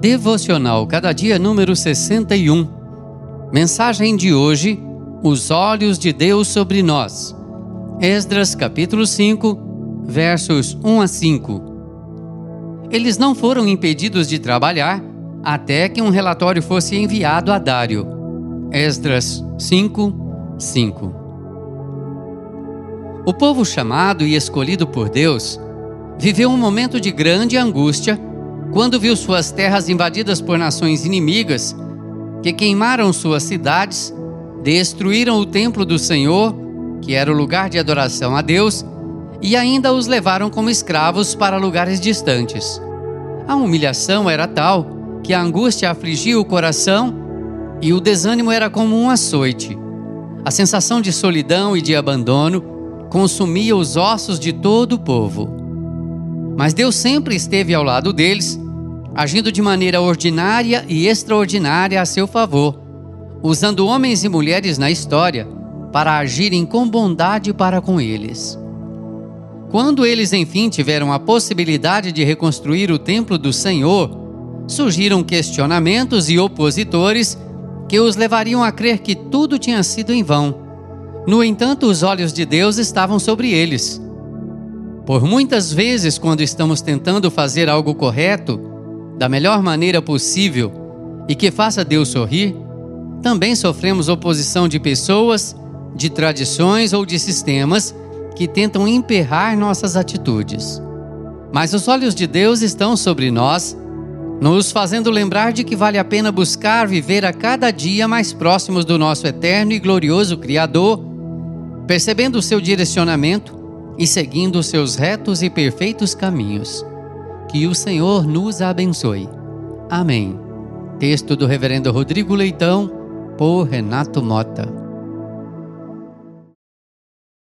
Devocional Cada Dia número 61. Mensagem de hoje: Os olhos de Deus sobre nós. Esdras capítulo 5, versos 1 a 5. Eles não foram impedidos de trabalhar até que um relatório fosse enviado a Dário. Esdras 5, 5. O povo chamado e escolhido por Deus viveu um momento de grande angústia quando viu suas terras invadidas por nações inimigas, que queimaram suas cidades, destruíram o templo do Senhor, que era o lugar de adoração a Deus, e ainda os levaram como escravos para lugares distantes. A humilhação era tal que a angústia afligia o coração e o desânimo era como um açoite. A sensação de solidão e de abandono consumia os ossos de todo o povo. Mas Deus sempre esteve ao lado deles, agindo de maneira ordinária e extraordinária a seu favor, usando homens e mulheres na história para agirem com bondade para com eles. Quando eles enfim tiveram a possibilidade de reconstruir o templo do Senhor, surgiram questionamentos e opositores que os levariam a crer que tudo tinha sido em vão. No entanto, os olhos de Deus estavam sobre eles por muitas vezes, quando estamos tentando fazer algo correto, da melhor maneira possível e que faça Deus sorrir, também sofremos oposição de pessoas, de tradições ou de sistemas que tentam emperrar nossas atitudes. Mas os olhos de Deus estão sobre nós, nos fazendo lembrar de que vale a pena buscar viver a cada dia mais próximos do nosso eterno e glorioso Criador, percebendo o seu direcionamento e seguindo seus retos e perfeitos caminhos. Que o Senhor nos abençoe. Amém. Texto do Reverendo Rodrigo Leitão, por Renato Mota.